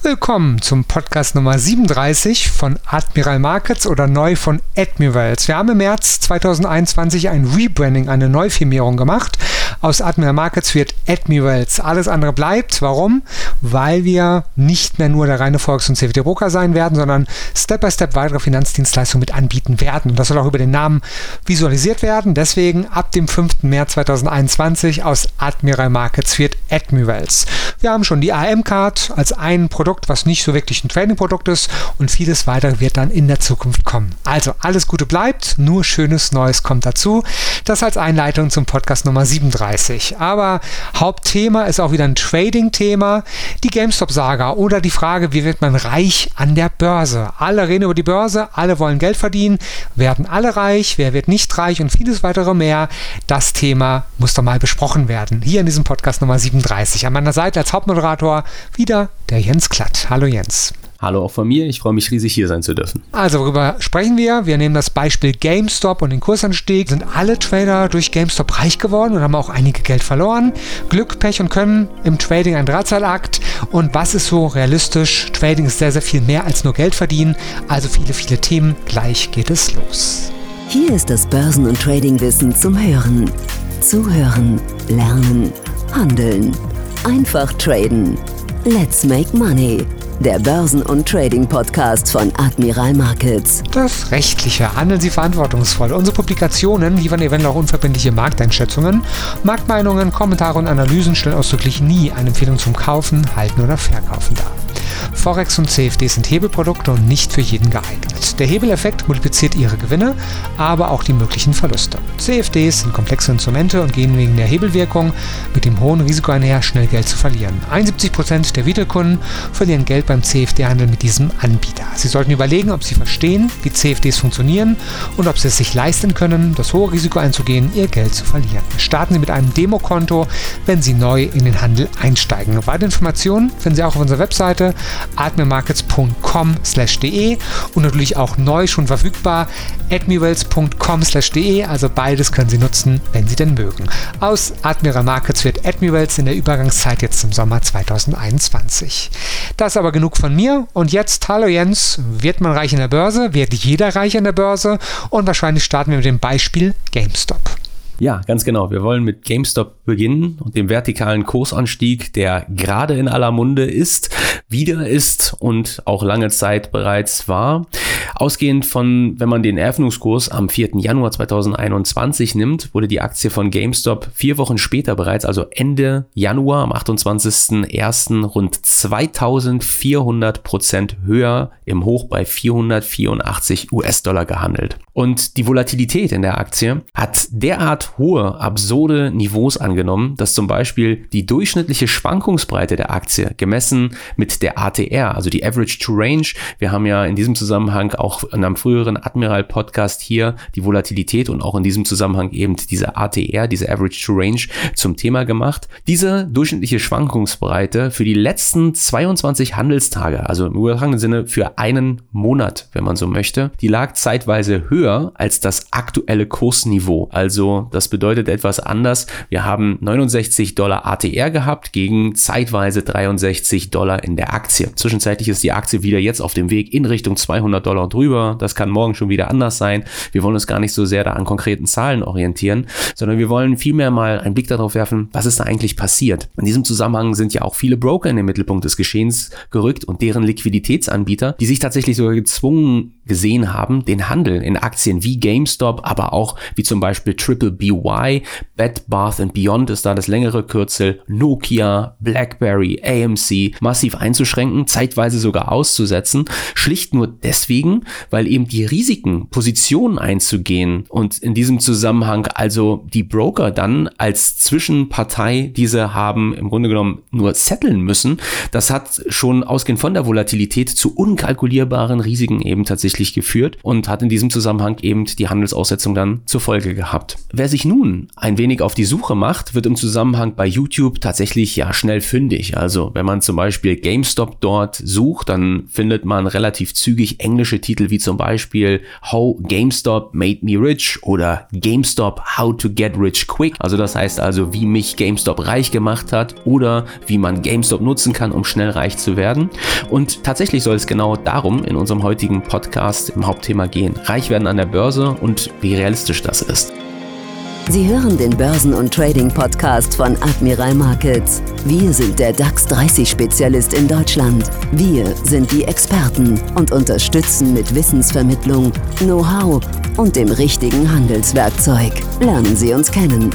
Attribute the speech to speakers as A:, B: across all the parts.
A: Willkommen zum Podcast Nummer 37 von Admiral Markets oder neu von Admirals. Wir haben im März 2021 ein Rebranding, eine Neufirmierung gemacht. Aus Admiral Markets wird Admirals. Alles andere bleibt. Warum? Weil wir nicht mehr nur der reine Volks- und CFD-Broker sein werden, sondern Step by Step weitere Finanzdienstleistungen mit anbieten werden. Und das soll auch über den Namen visualisiert werden. Deswegen ab dem 5. März 2021 aus Admiral Markets wird Admirals. Wir haben schon die AM-Card als ein Produkt Produkt, was nicht so wirklich ein Trading-Produkt ist und vieles weitere wird dann in der Zukunft kommen. Also alles Gute bleibt, nur schönes Neues kommt dazu. Das als Einleitung zum Podcast Nummer 37. Aber Hauptthema ist auch wieder ein Trading-Thema, die GameStop-Saga oder die Frage, wie wird man reich an der Börse? Alle reden über die Börse, alle wollen Geld verdienen, werden alle reich, wer wird nicht reich und vieles weitere mehr. Das Thema muss doch mal besprochen werden. Hier in diesem Podcast Nummer 37. An meiner Seite als Hauptmoderator wieder der Jens Klatt. Hallo Jens.
B: Hallo auch von mir, ich freue mich riesig hier sein zu dürfen.
A: Also worüber sprechen wir? Wir nehmen das Beispiel GameStop und den Kursanstieg. Sind alle Trader durch GameStop reich geworden und haben auch einige Geld verloren? Glück, Pech und Können im Trading ein Drahtseilakt. Und was ist so realistisch? Trading ist sehr, sehr viel mehr als nur Geld verdienen. Also viele, viele Themen. Gleich geht es los.
C: Hier ist das Börsen- und Tradingwissen zum Hören. Zuhören, lernen, handeln. Einfach traden. Let's make money. Der Börsen- und Trading-Podcast von Admiral Markets.
A: Das Rechtliche. Handeln Sie verantwortungsvoll. Unsere Publikationen liefern eventuell auch unverbindliche Markteinschätzungen. Marktmeinungen, Kommentare und Analysen stellen ausdrücklich nie eine Empfehlung zum Kaufen, Halten oder Verkaufen dar. Forex und CFD sind Hebelprodukte und nicht für jeden geeignet. Der Hebeleffekt multipliziert ihre Gewinne, aber auch die möglichen Verluste. CFDs sind komplexe Instrumente und gehen wegen der Hebelwirkung mit dem hohen Risiko einher, schnell Geld zu verlieren. 71% der Retail-Kunden verlieren Geld beim CFD-Handel mit diesem Anbieter. Sie sollten überlegen, ob Sie verstehen, wie CFDs funktionieren und ob Sie es sich leisten können, das hohe Risiko einzugehen, Ihr Geld zu verlieren. Starten Sie mit einem Demokonto, wenn Sie neu in den Handel einsteigen. Weitere Informationen finden Sie auch auf unserer Webseite admirmarkets.com/de und natürlich auch neu schon verfügbar admirals.com/de. Also beides können Sie nutzen, wenn Sie denn mögen. Aus Admiral Markets wird Admirals in der Übergangszeit jetzt im Sommer 2021. Das aber genug von mir und jetzt hallo Jens, wird man reich in der Börse? Wird jeder reich in der Börse? Und wahrscheinlich starten wir mit dem Beispiel GameStop.
B: Ja, ganz genau. Wir wollen mit GameStop beginnen und dem vertikalen Kursanstieg, der gerade in aller Munde ist, wieder ist und auch lange Zeit bereits war. Ausgehend von, wenn man den Eröffnungskurs am 4. Januar 2021 nimmt, wurde die Aktie von GameStop vier Wochen später bereits, also Ende Januar am 28.01. rund 2400 Prozent höher im Hoch bei 484 US-Dollar gehandelt. Und die Volatilität in der Aktie hat derart hohe, absurde Niveaus angenommen, dass zum Beispiel die durchschnittliche Schwankungsbreite der Aktie gemessen mit der ATR, also die Average to Range, wir haben ja in diesem Zusammenhang auch in einem früheren Admiral Podcast hier die Volatilität und auch in diesem Zusammenhang eben diese ATR, diese Average to Range zum Thema gemacht. Diese durchschnittliche Schwankungsbreite für die letzten 22 Handelstage, also im übertragenen Sinne für einen Monat, wenn man so möchte, die lag zeitweise höher als das aktuelle Kursniveau. Also das bedeutet etwas anders. Wir haben 69 Dollar ATR gehabt gegen zeitweise 63 Dollar in der Aktie. Zwischenzeitlich ist die Aktie wieder jetzt auf dem Weg in Richtung 200 Dollar und drüber. Das kann morgen schon wieder anders sein. Wir wollen uns gar nicht so sehr da an konkreten Zahlen orientieren, sondern wir wollen vielmehr mal einen Blick darauf werfen, was ist da eigentlich passiert. In diesem Zusammenhang sind ja auch viele Broker in den Mittelpunkt des Geschehens gerückt und deren Liquiditätsanbieter, die sich tatsächlich sogar gezwungen gesehen haben, den Handel in Aktien wie GameStop, aber auch wie zum Beispiel Triple BY, Bed Bath and Beyond ist da das längere Kürzel, Nokia, BlackBerry, AMC massiv einzuschränken, zeitweise sogar auszusetzen, schlicht nur deswegen, weil eben die Risiken, Positionen einzugehen und in diesem Zusammenhang also die Broker dann als Zwischenpartei diese haben im Grunde genommen nur setteln müssen, das hat schon ausgehend von der Volatilität zu unkalkulierbaren Risiken eben tatsächlich geführt und hat in diesem Zusammenhang eben die Handelsaussetzung dann zur Folge gehabt. Wer sich sich nun ein wenig auf die Suche macht, wird im Zusammenhang bei YouTube tatsächlich ja schnell fündig. Also wenn man zum Beispiel GameStop dort sucht, dann findet man relativ zügig englische Titel wie zum Beispiel How GameStop Made Me Rich oder GameStop How to Get Rich Quick. Also das heißt also, wie mich GameStop reich gemacht hat oder wie man GameStop nutzen kann, um schnell reich zu werden. Und tatsächlich soll es genau darum in unserem heutigen Podcast im Hauptthema gehen. Reich werden an der Börse und wie realistisch das ist.
C: Sie hören den Börsen- und Trading-Podcast von Admiral Markets. Wir sind der DAX 30-Spezialist in Deutschland. Wir sind die Experten und unterstützen mit Wissensvermittlung, Know-how und dem richtigen Handelswerkzeug. Lernen Sie uns kennen.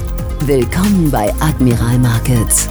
C: Willkommen bei Admiral Markets.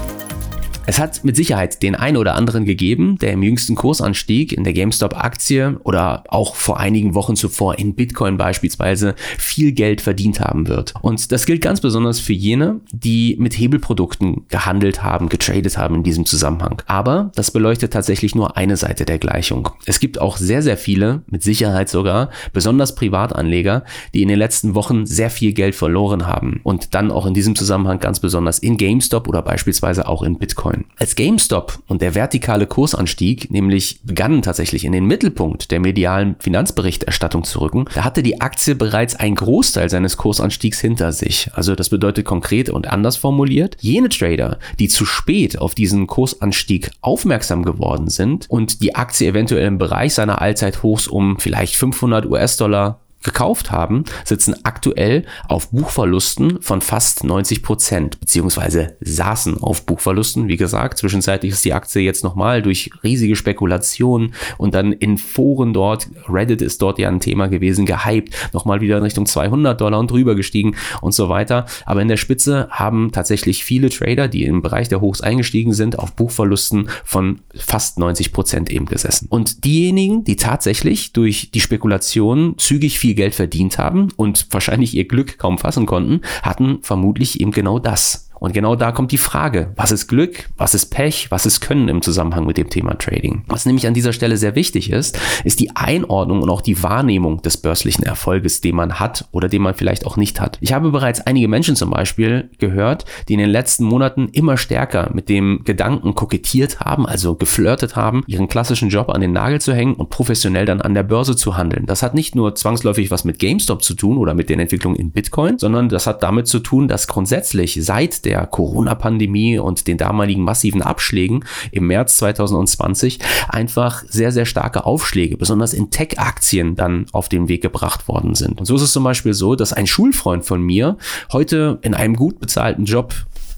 B: Es hat mit Sicherheit den einen oder anderen gegeben, der im jüngsten Kursanstieg in der GameStop-Aktie oder auch vor einigen Wochen zuvor in Bitcoin beispielsweise viel Geld verdient haben wird. Und das gilt ganz besonders für jene, die mit Hebelprodukten gehandelt haben, getradet haben in diesem Zusammenhang. Aber das beleuchtet tatsächlich nur eine Seite der Gleichung. Es gibt auch sehr, sehr viele, mit Sicherheit sogar, besonders Privatanleger, die in den letzten Wochen sehr viel Geld verloren haben und dann auch in diesem Zusammenhang ganz besonders in GameStop oder beispielsweise auch in Bitcoin. Bitcoin. Als GameStop und der vertikale Kursanstieg nämlich begannen tatsächlich in den Mittelpunkt der medialen Finanzberichterstattung zu rücken, da hatte die Aktie bereits einen Großteil seines Kursanstiegs hinter sich. Also das bedeutet konkret und anders formuliert, jene Trader, die zu spät auf diesen Kursanstieg aufmerksam geworden sind und die Aktie eventuell im Bereich seiner Allzeithochs um vielleicht 500 US-Dollar gekauft haben, sitzen aktuell auf Buchverlusten von fast 90 Prozent, beziehungsweise saßen auf Buchverlusten. Wie gesagt, zwischenzeitlich ist die Aktie jetzt nochmal durch riesige Spekulationen und dann in Foren dort, Reddit ist dort ja ein Thema gewesen, gehypt, nochmal wieder in Richtung 200 Dollar und drüber gestiegen und so weiter. Aber in der Spitze haben tatsächlich viele Trader, die im Bereich der Hochs eingestiegen sind, auf Buchverlusten von fast 90 Prozent eben gesessen. Und diejenigen, die tatsächlich durch die Spekulation zügig viel viel Geld verdient haben und wahrscheinlich ihr Glück kaum fassen konnten, hatten vermutlich eben genau das. Und genau da kommt die Frage, was ist Glück, was ist Pech, was ist Können im Zusammenhang mit dem Thema Trading. Was nämlich an dieser Stelle sehr wichtig ist, ist die Einordnung und auch die Wahrnehmung des börslichen Erfolges, den man hat oder den man vielleicht auch nicht hat. Ich habe bereits einige Menschen zum Beispiel gehört, die in den letzten Monaten immer stärker mit dem Gedanken kokettiert haben, also geflirtet haben, ihren klassischen Job an den Nagel zu hängen und professionell dann an der Börse zu handeln. Das hat nicht nur zwangsläufig was mit GameStop zu tun oder mit den Entwicklungen in Bitcoin, sondern das hat damit zu tun, dass grundsätzlich seit der der Corona-Pandemie und den damaligen massiven Abschlägen im März 2020 einfach sehr, sehr starke Aufschläge, besonders in Tech-Aktien dann auf den Weg gebracht worden sind. Und so ist es zum Beispiel so, dass ein Schulfreund von mir heute in einem gut bezahlten Job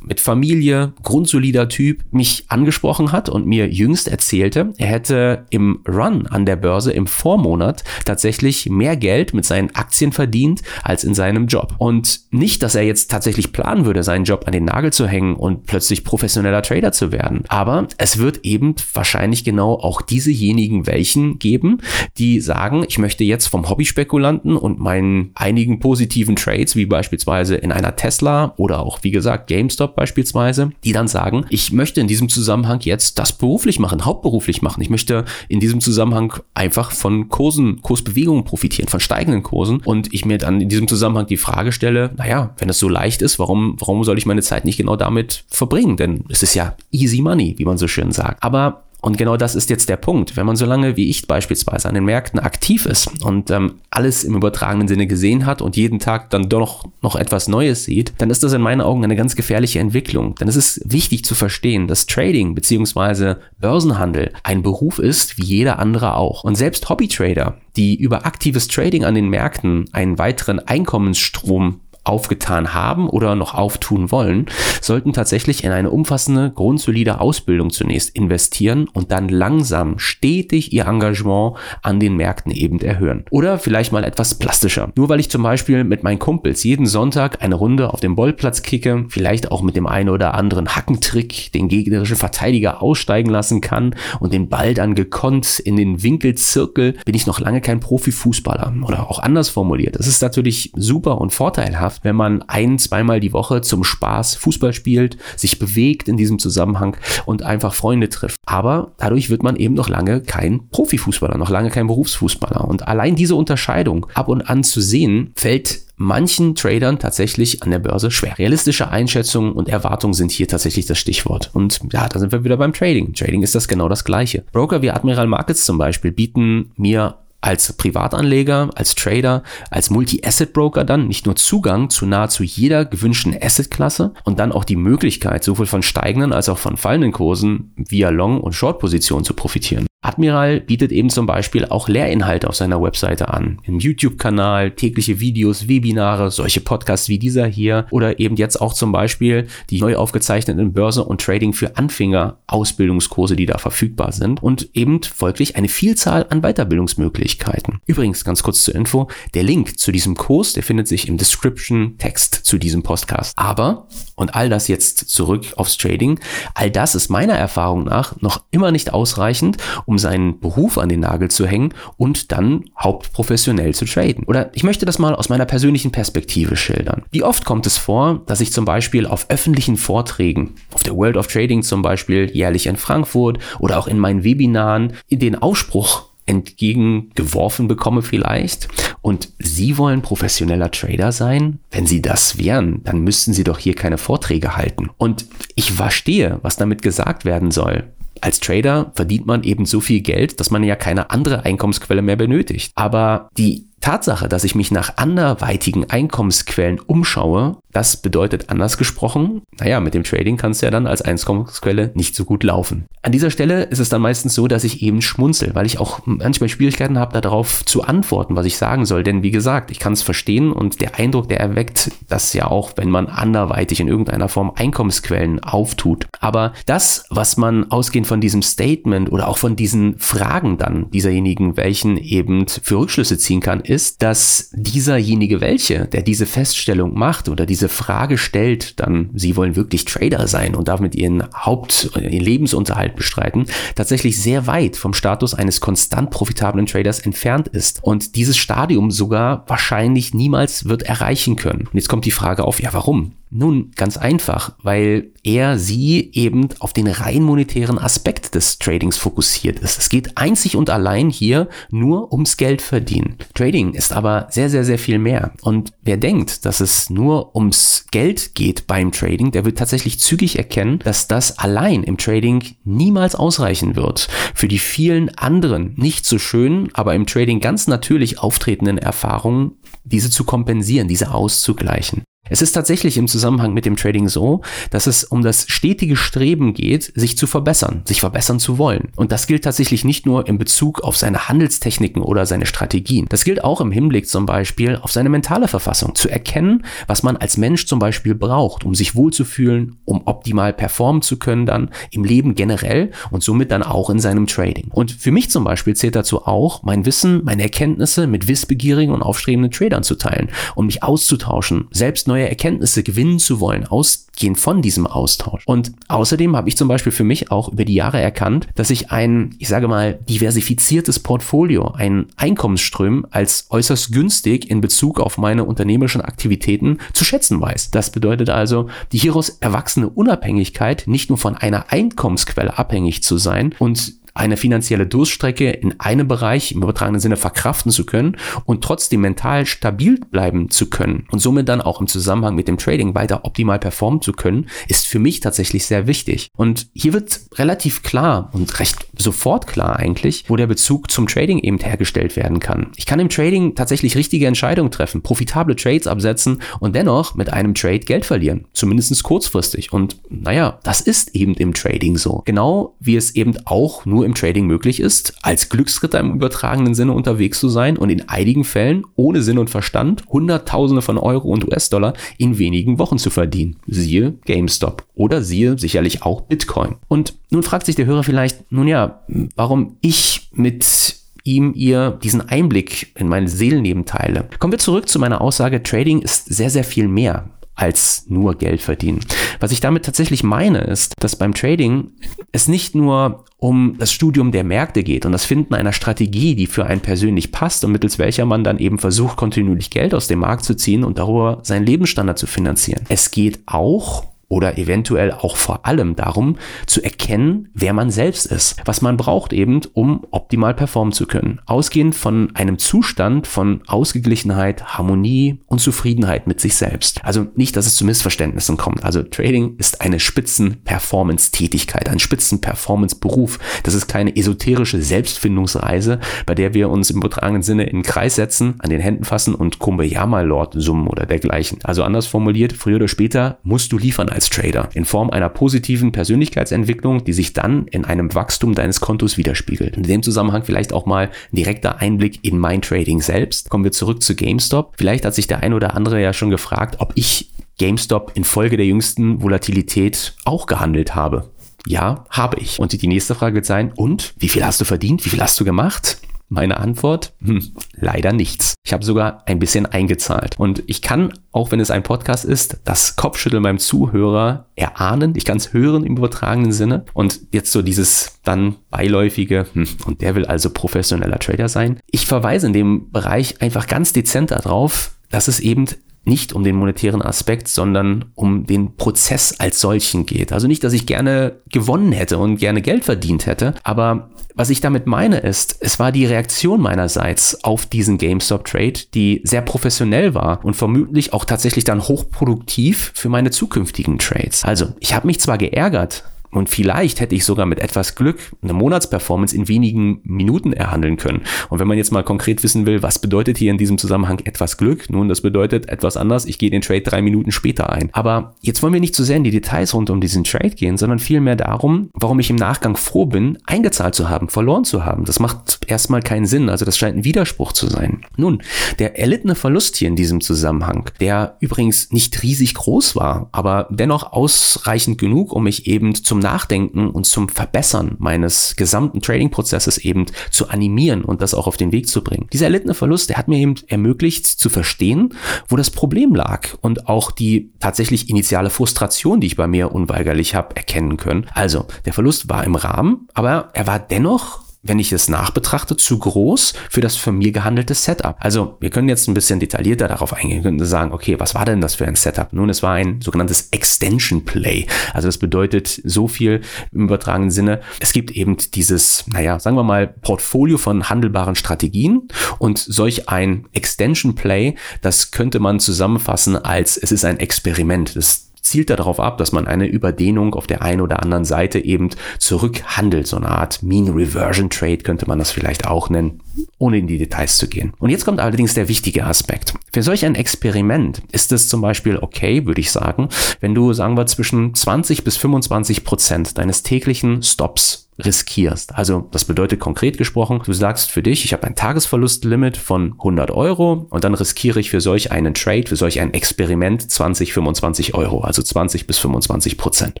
B: mit Familie, grundsolider Typ, mich angesprochen hat und mir jüngst erzählte, er hätte im Run an der Börse im Vormonat tatsächlich mehr Geld mit seinen Aktien verdient als in seinem Job. Und nicht, dass er jetzt tatsächlich planen würde, seinen Job an den Nagel zu hängen und plötzlich professioneller Trader zu werden. Aber es wird eben wahrscheinlich genau auch diesejenigen welchen geben, die sagen, ich möchte jetzt vom Hobbyspekulanten und meinen einigen positiven Trades, wie beispielsweise in einer Tesla oder auch wie gesagt GameStop, GameStop beispielsweise, die dann sagen, ich möchte in diesem Zusammenhang jetzt das beruflich machen, hauptberuflich machen. Ich möchte in diesem Zusammenhang einfach von Kursen, Kursbewegungen profitieren, von steigenden Kursen und ich mir dann in diesem Zusammenhang die Frage stelle, naja, wenn es so leicht ist, warum, warum soll ich meine Zeit nicht genau damit verbringen? Denn es ist ja easy money, wie man so schön sagt. Aber und genau das ist jetzt der Punkt. Wenn man so lange wie ich beispielsweise an den Märkten aktiv ist und ähm, alles im übertragenen Sinne gesehen hat und jeden Tag dann doch noch etwas Neues sieht, dann ist das in meinen Augen eine ganz gefährliche Entwicklung. Denn es ist wichtig zu verstehen, dass Trading bzw. Börsenhandel ein Beruf ist, wie jeder andere auch. Und selbst Hobbytrader, die über aktives Trading an den Märkten einen weiteren Einkommensstrom aufgetan haben oder noch auftun wollen, sollten tatsächlich in eine umfassende, grundsolide Ausbildung zunächst investieren und dann langsam stetig ihr Engagement an den Märkten eben erhöhen. Oder vielleicht mal etwas plastischer. Nur weil ich zum Beispiel mit meinen Kumpels jeden Sonntag eine Runde auf dem Bollplatz kicke, vielleicht auch mit dem einen oder anderen Hackentrick den gegnerischen Verteidiger aussteigen lassen kann und den Ball dann gekonnt in den Winkel zirkel, bin ich noch lange kein Profifußballer. Oder auch anders formuliert. Das ist natürlich super und vorteilhaft schafft, wenn man ein, zweimal die Woche zum Spaß Fußball spielt, sich bewegt in diesem Zusammenhang und einfach Freunde trifft. Aber dadurch wird man eben noch lange kein Profifußballer, noch lange kein Berufsfußballer. Und allein diese Unterscheidung ab und an zu sehen, fällt manchen Tradern tatsächlich an der Börse schwer. Realistische Einschätzungen und Erwartungen sind hier tatsächlich das Stichwort. Und ja, da sind wir wieder beim Trading. Trading ist das genau das Gleiche. Broker wie Admiral Markets zum Beispiel bieten mir als Privatanleger, als Trader, als Multi-Asset-Broker dann nicht nur Zugang zu nahezu jeder gewünschten Asset-Klasse und dann auch die Möglichkeit, sowohl von steigenden als auch von fallenden Kursen via Long- und Short-Positionen zu profitieren. Admiral bietet eben zum Beispiel auch Lehrinhalte auf seiner Webseite an. Im YouTube-Kanal, tägliche Videos, Webinare, solche Podcasts wie dieser hier oder eben jetzt auch zum Beispiel die neu aufgezeichneten Börse und Trading für Anfänger Ausbildungskurse, die da verfügbar sind und eben folglich eine Vielzahl an Weiterbildungsmöglichkeiten. Übrigens, ganz kurz zur Info, der Link zu diesem Kurs, der findet sich im Description Text zu diesem Podcast. Aber, und all das jetzt zurück aufs Trading, all das ist meiner Erfahrung nach noch immer nicht ausreichend, um seinen Beruf an den Nagel zu hängen und dann hauptprofessionell zu traden. Oder ich möchte das mal aus meiner persönlichen Perspektive schildern. Wie oft kommt es vor, dass ich zum Beispiel auf öffentlichen Vorträgen, auf der World of Trading zum Beispiel jährlich in Frankfurt oder auch in meinen Webinaren, den Ausspruch entgegengeworfen bekomme vielleicht. Und Sie wollen professioneller Trader sein? Wenn Sie das wären, dann müssten Sie doch hier keine Vorträge halten. Und ich verstehe, was damit gesagt werden soll als Trader verdient man eben so viel Geld, dass man ja keine andere Einkommensquelle mehr benötigt. Aber die Tatsache, dass ich mich nach anderweitigen Einkommensquellen umschaue, das bedeutet anders gesprochen, naja, mit dem Trading kann es ja dann als Einkommensquelle nicht so gut laufen. An dieser Stelle ist es dann meistens so, dass ich eben schmunzel, weil ich auch manchmal Schwierigkeiten habe, darauf zu antworten, was ich sagen soll. Denn wie gesagt, ich kann es verstehen und der Eindruck, der erweckt, dass ja auch, wenn man anderweitig in irgendeiner Form Einkommensquellen auftut. Aber das, was man ausgehend von diesem Statement oder auch von diesen Fragen dann dieserjenigen, welchen eben für Rückschlüsse ziehen kann, ist, dass dieserjenige welche, der diese Feststellung macht oder diese Frage stellt, dann sie wollen wirklich Trader sein und damit ihren Haupt, ihren Lebensunterhalt bestreiten, tatsächlich sehr weit vom Status eines konstant profitablen Traders entfernt ist und dieses Stadium sogar wahrscheinlich niemals wird erreichen können. Und jetzt kommt die Frage auf, ja warum? Nun, ganz einfach, weil er sie eben auf den rein monetären Aspekt des Tradings fokussiert ist. Es geht einzig und allein hier nur ums Geld verdienen. Trading ist aber sehr, sehr, sehr viel mehr. Und wer denkt, dass es nur ums Geld geht beim Trading, der wird tatsächlich zügig erkennen, dass das allein im Trading niemals ausreichen wird. Für die vielen anderen nicht so schönen, aber im Trading ganz natürlich auftretenden Erfahrungen, diese zu kompensieren, diese auszugleichen. Es ist tatsächlich im Zusammenhang mit dem Trading so, dass es um das stetige Streben geht, sich zu verbessern, sich verbessern zu wollen. Und das gilt tatsächlich nicht nur in Bezug auf seine Handelstechniken oder seine Strategien. Das gilt auch im Hinblick zum Beispiel auf seine mentale Verfassung, zu erkennen, was man als Mensch zum Beispiel braucht, um sich wohlzufühlen, um optimal performen zu können dann im Leben generell und somit dann auch in seinem Trading. Und für mich zum Beispiel zählt dazu auch, mein Wissen, meine Erkenntnisse mit wissbegierigen und aufstrebenden Tradern zu teilen, um mich auszutauschen, selbst neue neue Erkenntnisse gewinnen zu wollen, ausgehend von diesem Austausch. Und außerdem habe ich zum Beispiel für mich auch über die Jahre erkannt, dass ich ein, ich sage mal, diversifiziertes Portfolio, ein Einkommensström als äußerst günstig in Bezug auf meine unternehmerischen Aktivitäten zu schätzen weiß. Das bedeutet also, die hieraus erwachsene Unabhängigkeit, nicht nur von einer Einkommensquelle abhängig zu sein und eine finanzielle Durststrecke in einem Bereich im übertragenen Sinne verkraften zu können und trotzdem mental stabil bleiben zu können und somit dann auch im Zusammenhang mit dem Trading weiter optimal performen zu können, ist für mich tatsächlich sehr wichtig. Und hier wird relativ klar und recht sofort klar eigentlich, wo der Bezug zum Trading eben hergestellt werden kann. Ich kann im Trading tatsächlich richtige Entscheidungen treffen, profitable Trades absetzen und dennoch mit einem Trade Geld verlieren, zumindest kurzfristig. Und naja, das ist eben im Trading so. Genau wie es eben auch nur im Trading möglich ist, als Glücksritter im übertragenen Sinne unterwegs zu sein und in einigen Fällen ohne Sinn und Verstand Hunderttausende von Euro und US-Dollar in wenigen Wochen zu verdienen. Siehe GameStop oder siehe sicherlich auch Bitcoin. Und nun fragt sich der Hörer vielleicht, nun ja, warum ich mit ihm ihr diesen Einblick in meine Seelenleben teile. Kommen wir zurück zu meiner Aussage, Trading ist sehr, sehr viel mehr als nur Geld verdienen. Was ich damit tatsächlich meine, ist, dass beim Trading es nicht nur um das Studium der Märkte geht und das Finden einer Strategie, die für einen persönlich passt und mittels welcher man dann eben versucht, kontinuierlich Geld aus dem Markt zu ziehen und darüber seinen Lebensstandard zu finanzieren. Es geht auch oder eventuell auch vor allem darum zu erkennen, wer man selbst ist, was man braucht eben, um optimal performen zu können. Ausgehend von einem Zustand von Ausgeglichenheit, Harmonie und Zufriedenheit mit sich selbst. Also nicht, dass es zu Missverständnissen kommt. Also Trading ist eine Spitzen-Performance-Tätigkeit, ein Spitzen-Performance-Beruf. Das ist keine esoterische Selbstfindungsreise, bei der wir uns im übertragenen Sinne in den Kreis setzen, an den Händen fassen und Kumbeyama Lord summen oder dergleichen. Also anders formuliert, früher oder später musst du liefern als Trader in Form einer positiven Persönlichkeitsentwicklung, die sich dann in einem Wachstum deines Kontos widerspiegelt. In dem Zusammenhang vielleicht auch mal ein direkter Einblick in mein Trading selbst. Kommen wir zurück zu GameStop. Vielleicht hat sich der ein oder andere ja schon gefragt, ob ich GameStop infolge der jüngsten Volatilität auch gehandelt habe. Ja, habe ich. Und die nächste Frage wird sein, und wie viel hast du verdient? Wie viel hast du gemacht? Meine Antwort? Hm, leider nichts. Ich habe sogar ein bisschen eingezahlt. Und ich kann, auch wenn es ein Podcast ist, das Kopfschütteln beim Zuhörer erahnen. Ich kann es hören im übertragenen Sinne. Und jetzt so dieses dann beiläufige, hm, und der will also professioneller Trader sein. Ich verweise in dem Bereich einfach ganz dezent darauf, dass es eben nicht um den monetären Aspekt, sondern um den Prozess als solchen geht. Also nicht, dass ich gerne gewonnen hätte und gerne Geld verdient hätte, aber was ich damit meine ist, es war die Reaktion meinerseits auf diesen GameStop-Trade, die sehr professionell war und vermutlich auch tatsächlich dann hochproduktiv für meine zukünftigen Trades. Also, ich habe mich zwar geärgert, und vielleicht hätte ich sogar mit etwas Glück eine Monatsperformance in wenigen Minuten erhandeln können. Und wenn man jetzt mal konkret wissen will, was bedeutet hier in diesem Zusammenhang etwas Glück? Nun, das bedeutet etwas anders. Ich gehe den Trade drei Minuten später ein. Aber jetzt wollen wir nicht zu sehr in die Details rund um diesen Trade gehen, sondern vielmehr darum, warum ich im Nachgang froh bin, eingezahlt zu haben, verloren zu haben. Das macht erstmal keinen Sinn. Also das scheint ein Widerspruch zu sein. Nun, der erlittene Verlust hier in diesem Zusammenhang, der übrigens nicht riesig groß war, aber dennoch ausreichend genug, um mich eben zum Nachdenken und zum Verbessern meines gesamten Trading-Prozesses eben zu animieren und das auch auf den Weg zu bringen. Dieser erlittene Verlust, der hat mir eben ermöglicht zu verstehen, wo das Problem lag und auch die tatsächlich initiale Frustration, die ich bei mir unweigerlich habe, erkennen können. Also, der Verlust war im Rahmen, aber er war dennoch wenn ich es nachbetrachte, zu groß für das von mir gehandelte Setup. Also wir können jetzt ein bisschen detaillierter darauf eingehen. Wir sagen, okay, was war denn das für ein Setup? Nun, es war ein sogenanntes Extension Play. Also das bedeutet so viel im übertragenen Sinne. Es gibt eben dieses, naja, sagen wir mal, Portfolio von handelbaren Strategien und solch ein Extension Play, das könnte man zusammenfassen als es ist ein Experiment. Das zielt darauf ab, dass man eine Überdehnung auf der einen oder anderen Seite eben zurückhandelt. So eine Art Mean Reversion Trade könnte man das vielleicht auch nennen, ohne in die Details zu gehen. Und jetzt kommt allerdings der wichtige Aspekt. Für solch ein Experiment ist es zum Beispiel okay, würde ich sagen, wenn du, sagen wir, zwischen 20 bis 25 Prozent deines täglichen Stops riskierst. Also das bedeutet konkret gesprochen, du sagst für dich, ich habe ein Tagesverlustlimit von 100 Euro und dann riskiere ich für solch einen Trade, für solch ein Experiment 20, 25 Euro, also 20 bis 25 Prozent.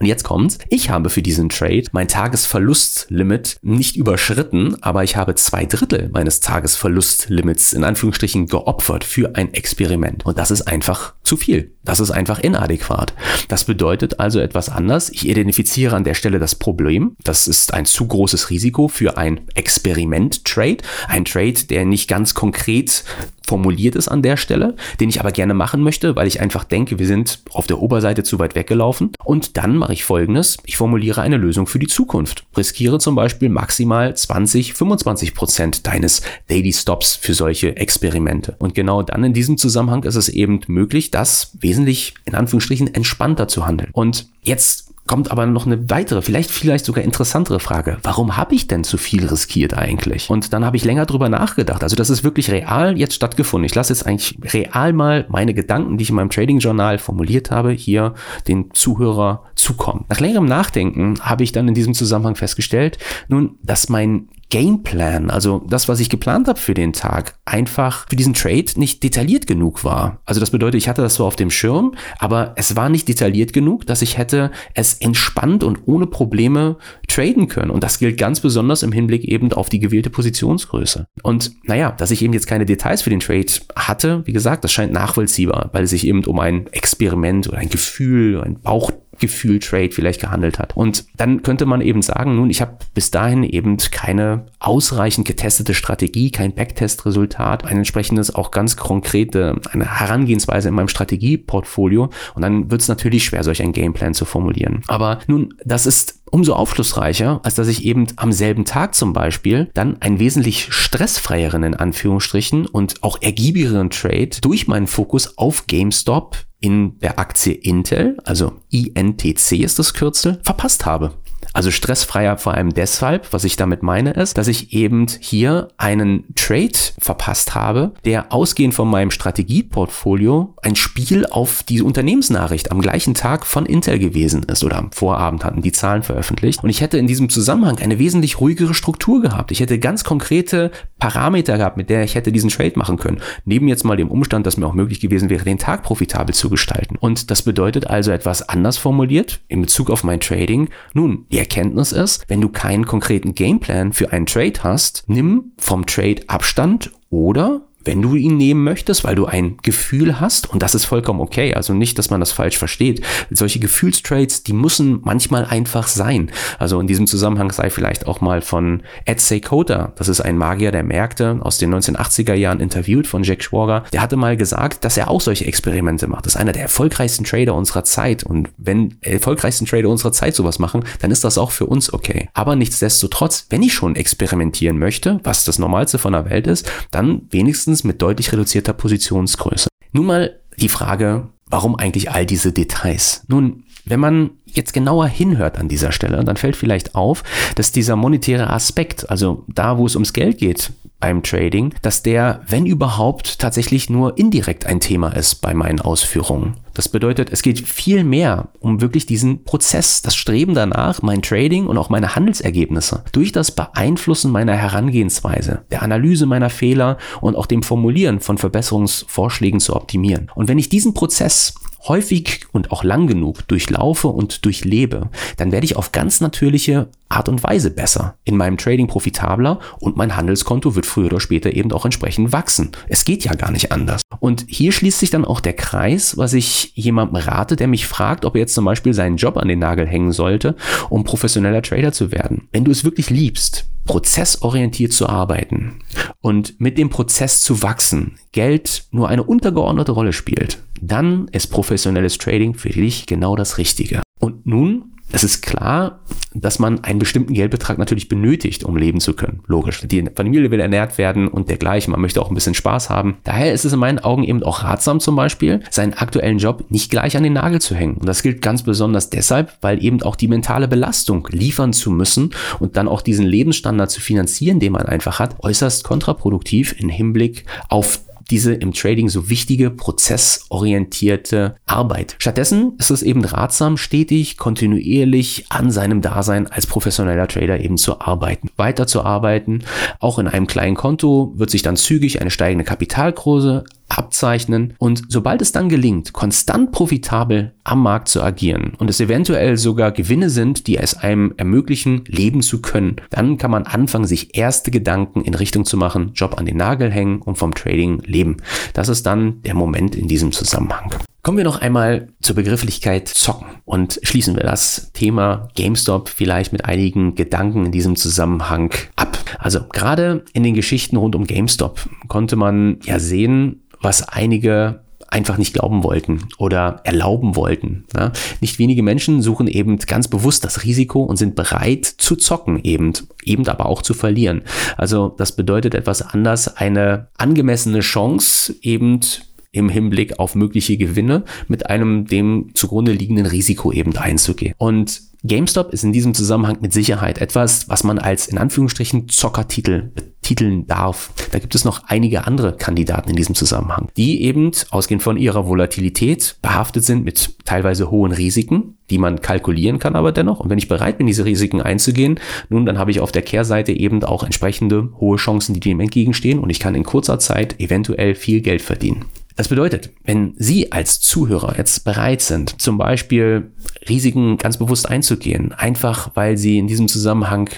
B: Und jetzt kommt's, ich habe für diesen Trade mein Tagesverlustlimit nicht überschritten, aber ich habe zwei Drittel meines Tagesverlustlimits in Anführungsstrichen geopfert für ein Experiment. Und das ist einfach zu viel. Das ist einfach inadäquat. Das bedeutet also etwas anders. Ich identifiziere an der Stelle das Problem. Das ist ein zu großes Risiko für ein Experiment-Trade. Ein Trade, der nicht ganz konkret formuliert ist an der Stelle, den ich aber gerne machen möchte, weil ich einfach denke, wir sind auf der Oberseite zu weit weggelaufen. Und dann mache ich folgendes. Ich formuliere eine Lösung für die Zukunft. Riskiere zum Beispiel maximal 20, 25 Prozent deines Daily Stops für solche Experimente. Und genau dann in diesem Zusammenhang ist es eben möglich, das wesentlich in Anführungsstrichen entspannter zu handeln. Und jetzt kommt aber noch eine weitere, vielleicht vielleicht sogar interessantere Frage. Warum habe ich denn zu viel riskiert eigentlich? Und dann habe ich länger drüber nachgedacht. Also das ist wirklich real jetzt stattgefunden. Ich lasse jetzt eigentlich real mal meine Gedanken, die ich in meinem Trading-Journal formuliert habe, hier den Zuhörer zukommen. Nach längerem Nachdenken habe ich dann in diesem Zusammenhang festgestellt, nun, dass mein Gameplan, also das, was ich geplant habe für den Tag, einfach für diesen Trade nicht detailliert genug war. Also das bedeutet, ich hatte das so auf dem Schirm, aber es war nicht detailliert genug, dass ich hätte es entspannt und ohne Probleme traden können. Und das gilt ganz besonders im Hinblick eben auf die gewählte Positionsgröße. Und naja, dass ich eben jetzt keine Details für den Trade hatte, wie gesagt, das scheint nachvollziehbar, weil es sich eben um ein Experiment oder ein Gefühl, ein Bauch Gefühl-Trade vielleicht gehandelt hat. Und dann könnte man eben sagen, nun, ich habe bis dahin eben keine ausreichend getestete Strategie, kein Backtest-Resultat, ein entsprechendes auch ganz konkrete eine Herangehensweise in meinem Strategieportfolio. Und dann wird es natürlich schwer, solch einen Gameplan zu formulieren. Aber nun, das ist umso aufschlussreicher, als dass ich eben am selben Tag zum Beispiel dann einen wesentlich stressfreieren in Anführungsstrichen und auch ergiebigeren Trade durch meinen Fokus auf GameStop in der Aktie Intel, also INTC ist das Kürzel, verpasst habe. Also stressfreier vor allem deshalb, was ich damit meine, ist, dass ich eben hier einen Trade verpasst habe, der ausgehend von meinem Strategieportfolio ein Spiel auf die Unternehmensnachricht am gleichen Tag von Intel gewesen ist oder am Vorabend hatten die Zahlen veröffentlicht. Und ich hätte in diesem Zusammenhang eine wesentlich ruhigere Struktur gehabt. Ich hätte ganz konkrete Parameter gehabt, mit der ich hätte diesen Trade machen können. Neben jetzt mal dem Umstand, dass mir auch möglich gewesen wäre, den Tag profitabel zu gestalten. Und das bedeutet also etwas anders formuliert in Bezug auf mein Trading. Nun, die Erkenntnis ist, wenn du keinen konkreten Gameplan für einen Trade hast, nimm vom Trade Abstand oder wenn du ihn nehmen möchtest, weil du ein Gefühl hast, und das ist vollkommen okay, also nicht, dass man das falsch versteht. Solche Gefühlstrades, die müssen manchmal einfach sein. Also in diesem Zusammenhang sei vielleicht auch mal von Ed Seykota, das ist ein Magier der Märkte aus den 1980er Jahren interviewt von Jack Schwager, der hatte mal gesagt, dass er auch solche Experimente macht. Das ist einer der erfolgreichsten Trader unserer Zeit. Und wenn erfolgreichsten Trader unserer Zeit sowas machen, dann ist das auch für uns okay. Aber nichtsdestotrotz, wenn ich schon experimentieren möchte, was das Normalste von der Welt ist, dann wenigstens meistens mit deutlich reduzierter Positionsgröße. Nun mal die Frage, warum eigentlich all diese Details? Nun, wenn man jetzt genauer hinhört an dieser Stelle, dann fällt vielleicht auf, dass dieser monetäre Aspekt, also da, wo es ums Geld geht beim Trading, dass der, wenn überhaupt, tatsächlich nur indirekt ein Thema ist bei meinen Ausführungen. Das bedeutet, es geht viel mehr um wirklich diesen Prozess, das Streben danach, mein Trading und auch meine Handelsergebnisse durch das Beeinflussen meiner Herangehensweise, der Analyse meiner Fehler und auch dem Formulieren von Verbesserungsvorschlägen zu optimieren. Und wenn ich diesen Prozess häufig und auch lang genug durchlaufe und durchlebe, dann werde ich auf ganz natürliche Art und Weise besser, in meinem Trading profitabler und mein Handelskonto wird früher oder später eben auch entsprechend wachsen. Es geht ja gar nicht anders. Und hier schließt sich dann auch der Kreis, was ich jemandem rate, der mich fragt, ob er jetzt zum Beispiel seinen Job an den Nagel hängen sollte, um professioneller Trader zu werden. Wenn du es wirklich liebst, prozessorientiert zu arbeiten und mit dem Prozess zu wachsen, Geld nur eine untergeordnete Rolle spielt, dann ist professionelles Trading für dich genau das Richtige. Und nun es ist klar, dass man einen bestimmten Geldbetrag natürlich benötigt, um leben zu können. Logisch. Die Familie will ernährt werden und dergleichen. Man möchte auch ein bisschen Spaß haben. Daher ist es in meinen Augen eben auch ratsam zum Beispiel, seinen aktuellen Job nicht gleich an den Nagel zu hängen. Und das gilt ganz besonders deshalb, weil eben auch die mentale Belastung liefern zu müssen und dann auch diesen Lebensstandard zu finanzieren, den man einfach hat, äußerst kontraproduktiv im Hinblick auf diese im Trading so wichtige prozessorientierte Arbeit. Stattdessen ist es eben ratsam, stetig, kontinuierlich an seinem Dasein als professioneller Trader eben zu arbeiten, weiterzuarbeiten. Auch in einem kleinen Konto wird sich dann zügig eine steigende Kapitalkurse abzeichnen und sobald es dann gelingt, konstant profitabel am Markt zu agieren und es eventuell sogar Gewinne sind, die es einem ermöglichen, leben zu können, dann kann man anfangen, sich erste Gedanken in Richtung zu machen, Job an den Nagel hängen und vom Trading leben. Das ist dann der Moment in diesem Zusammenhang. Kommen wir noch einmal zur Begrifflichkeit Zocken und schließen wir das Thema GameStop vielleicht mit einigen Gedanken in diesem Zusammenhang ab. Also gerade in den Geschichten rund um GameStop konnte man ja sehen, was einige einfach nicht glauben wollten oder erlauben wollten. Ja? Nicht wenige Menschen suchen eben ganz bewusst das Risiko und sind bereit zu zocken eben, eben aber auch zu verlieren. Also das bedeutet etwas anders, eine angemessene Chance eben im Hinblick auf mögliche Gewinne mit einem dem zugrunde liegenden Risiko eben einzugehen. Und GameStop ist in diesem Zusammenhang mit Sicherheit etwas, was man als in Anführungsstrichen Zockertitel betiteln darf. Da gibt es noch einige andere Kandidaten in diesem Zusammenhang, die eben ausgehend von ihrer Volatilität behaftet sind mit teilweise hohen Risiken, die man kalkulieren kann, aber dennoch. Und wenn ich bereit bin, diese Risiken einzugehen, nun, dann habe ich auf der Kehrseite eben auch entsprechende hohe Chancen, die dem entgegenstehen und ich kann in kurzer Zeit eventuell viel Geld verdienen. Das bedeutet, wenn Sie als Zuhörer jetzt bereit sind, zum Beispiel Risiken ganz bewusst einzugehen, einfach weil Sie in diesem Zusammenhang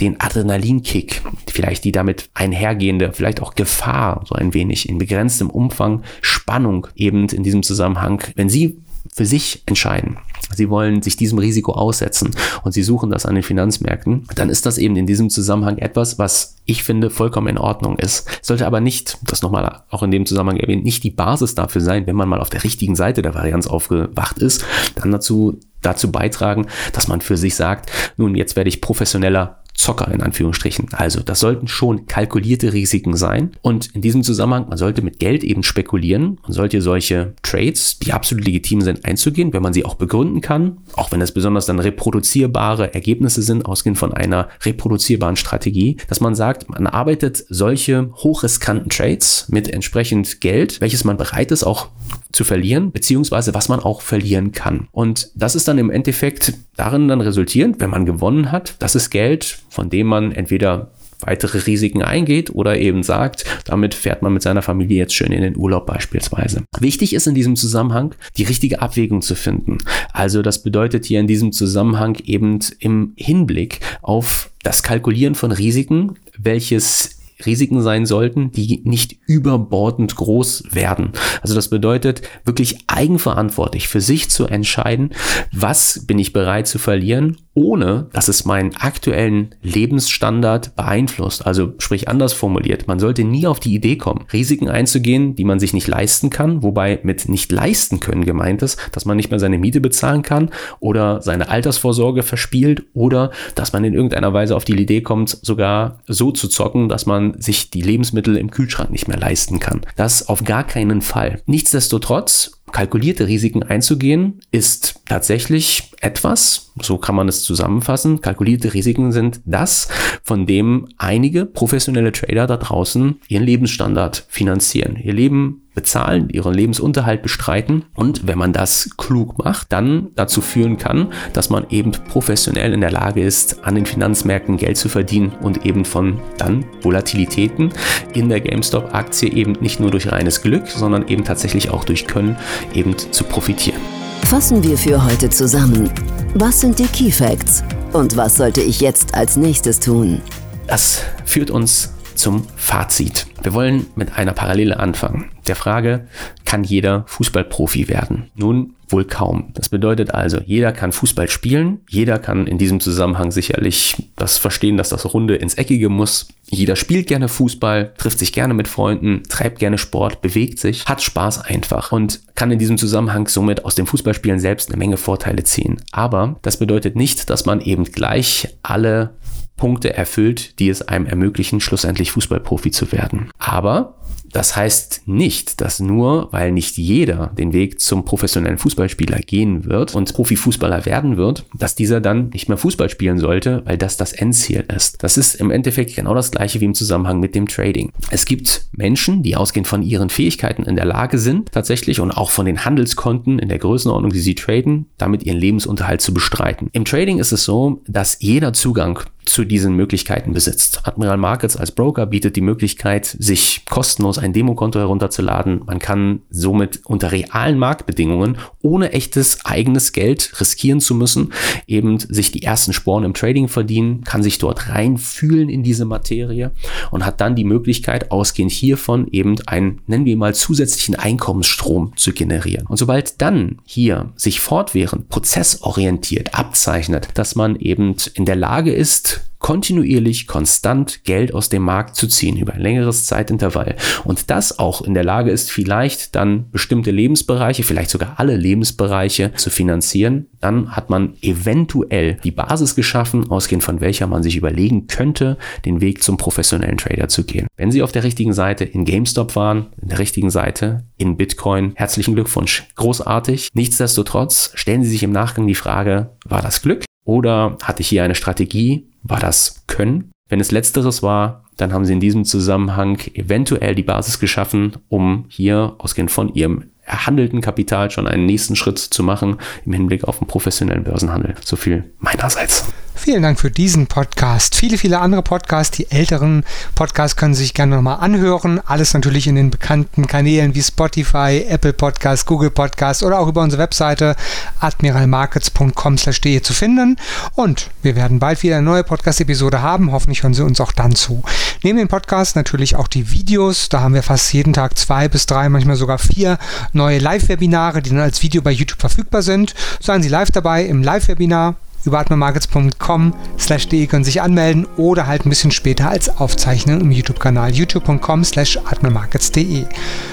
B: den Adrenalinkick, vielleicht die damit einhergehende, vielleicht auch Gefahr so ein wenig in begrenztem Umfang, Spannung eben in diesem Zusammenhang, wenn Sie für sich entscheiden, sie wollen sich diesem Risiko aussetzen und sie suchen das an den Finanzmärkten, dann ist das eben in diesem Zusammenhang etwas, was ich finde vollkommen in Ordnung ist. Sollte aber nicht, das nochmal auch in dem Zusammenhang erwähnt, nicht die Basis dafür sein, wenn man mal auf der richtigen Seite der Varianz aufgewacht ist, dann dazu dazu beitragen, dass man für sich sagt, nun jetzt werde ich professioneller Zocker in Anführungsstrichen. Also das sollten schon kalkulierte Risiken sein. Und in diesem Zusammenhang, man sollte mit Geld eben spekulieren. Man sollte solche Trades, die absolut legitim sind, einzugehen, wenn man sie auch begründen kann. Auch wenn es besonders dann reproduzierbare Ergebnisse sind, ausgehend von einer reproduzierbaren Strategie, dass man sagt, man arbeitet solche hochriskanten Trades mit entsprechend Geld, welches man bereit ist auch zu verlieren, beziehungsweise was man auch verlieren kann. Und das ist dann im Endeffekt darin dann resultierend, wenn man gewonnen hat, das ist Geld, von dem man entweder weitere Risiken eingeht oder eben sagt, damit fährt man mit seiner Familie jetzt schön in den Urlaub beispielsweise. Wichtig ist in diesem Zusammenhang, die richtige Abwägung zu finden. Also das bedeutet hier in diesem Zusammenhang eben im Hinblick auf das Kalkulieren von Risiken, welches Risiken sein sollten, die nicht überbordend groß werden. Also das bedeutet, wirklich eigenverantwortlich für sich zu entscheiden, was bin ich bereit zu verlieren ohne dass es meinen aktuellen Lebensstandard beeinflusst. Also sprich anders formuliert, man sollte nie auf die Idee kommen, Risiken einzugehen, die man sich nicht leisten kann, wobei mit nicht leisten können gemeint ist, dass man nicht mehr seine Miete bezahlen kann oder seine Altersvorsorge verspielt oder dass man in irgendeiner Weise auf die Idee kommt, sogar so zu zocken, dass man sich die Lebensmittel im Kühlschrank nicht mehr leisten kann. Das auf gar keinen Fall. Nichtsdestotrotz kalkulierte Risiken einzugehen, ist tatsächlich etwas, so kann man es zusammenfassen. Kalkulierte Risiken sind das, von dem einige professionelle Trader da draußen ihren Lebensstandard finanzieren, ihr Leben bezahlen, ihren Lebensunterhalt bestreiten und wenn man das klug macht, dann dazu führen kann, dass man eben professionell in der Lage ist, an den Finanzmärkten Geld zu verdienen und eben von dann Volatilitäten in der GameStop-Aktie eben nicht nur durch reines Glück, sondern eben tatsächlich auch durch Können eben zu profitieren.
C: Fassen wir für heute zusammen. Was sind die Key Facts und was sollte ich jetzt als nächstes tun?
B: Das führt uns zum Fazit. Wir wollen mit einer Parallele anfangen. Der Frage, kann jeder Fußballprofi werden? Nun, wohl kaum. Das bedeutet also, jeder kann Fußball spielen, jeder kann in diesem Zusammenhang sicherlich das verstehen, dass das Runde ins Eckige muss. Jeder spielt gerne Fußball, trifft sich gerne mit Freunden, treibt gerne Sport, bewegt sich, hat Spaß einfach und kann in diesem Zusammenhang somit aus dem Fußballspielen selbst eine Menge Vorteile ziehen. Aber das bedeutet nicht, dass man eben gleich alle Punkte erfüllt, die es einem ermöglichen, schlussendlich Fußballprofi zu werden. Aber das heißt nicht, dass nur, weil nicht jeder den Weg zum professionellen Fußballspieler gehen wird und Profifußballer werden wird, dass dieser dann nicht mehr Fußball spielen sollte, weil das das Endziel ist. Das ist im Endeffekt genau das gleiche wie im Zusammenhang mit dem Trading. Es gibt Menschen, die ausgehend von ihren Fähigkeiten in der Lage sind, tatsächlich und auch von den Handelskonten in der Größenordnung, die sie traden, damit ihren Lebensunterhalt zu bestreiten. Im Trading ist es so, dass jeder Zugang zu diesen Möglichkeiten besitzt. Admiral Markets als Broker bietet die Möglichkeit, sich kostenlos ein Demokonto herunterzuladen. Man kann somit unter realen Marktbedingungen ohne echtes eigenes Geld riskieren zu müssen, eben sich die ersten Sporen im Trading verdienen, kann sich dort reinfühlen in diese Materie und hat dann die Möglichkeit, ausgehend hiervon eben einen, nennen wir mal, zusätzlichen Einkommensstrom zu generieren. Und sobald dann hier sich fortwährend prozessorientiert abzeichnet, dass man eben in der Lage ist, kontinuierlich, konstant Geld aus dem Markt zu ziehen über ein längeres Zeitintervall und das auch in der Lage ist, vielleicht dann bestimmte Lebensbereiche, vielleicht sogar alle Lebensbereiche zu finanzieren, dann hat man eventuell die Basis geschaffen, ausgehend von welcher man sich überlegen könnte, den Weg zum professionellen Trader zu gehen. Wenn Sie auf der richtigen Seite in GameStop waren, in der richtigen Seite in Bitcoin, herzlichen Glückwunsch. Großartig. Nichtsdestotrotz stellen Sie sich im Nachgang die Frage, war das Glück? Oder hatte ich hier eine Strategie? War das Können? Wenn es letzteres war, dann haben Sie in diesem Zusammenhang eventuell die Basis geschaffen, um hier ausgehend von Ihrem erhandelten Kapital schon einen nächsten Schritt zu machen im Hinblick auf den professionellen Börsenhandel. So viel meinerseits.
A: Vielen Dank für diesen Podcast. Viele, viele andere Podcasts, die älteren Podcasts können Sie sich gerne nochmal anhören. Alles natürlich in den bekannten Kanälen wie Spotify, Apple Podcasts, Google Podcasts oder auch über unsere Webseite admiralmarkets.com/de zu finden. Und wir werden bald wieder eine neue Podcast-Episode haben. Hoffentlich hören Sie uns auch dann zu. Neben dem Podcast natürlich auch die Videos. Da haben wir fast jeden Tag zwei bis drei, manchmal sogar vier neue Live-Webinare, die dann als Video bei YouTube verfügbar sind. Seien Sie live dabei im Live-Webinar über atmermarkets.com slash de können sich anmelden oder halt ein bisschen später als Aufzeichnung im YouTube-Kanal youtube.com slash atmermarkets.de.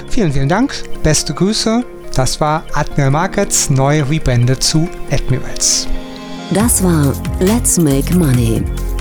A: Vielen, vielen Dank, beste Grüße. Das war Admiral Markets, neu rebrandet zu Admirals.
C: Das war Let's Make Money,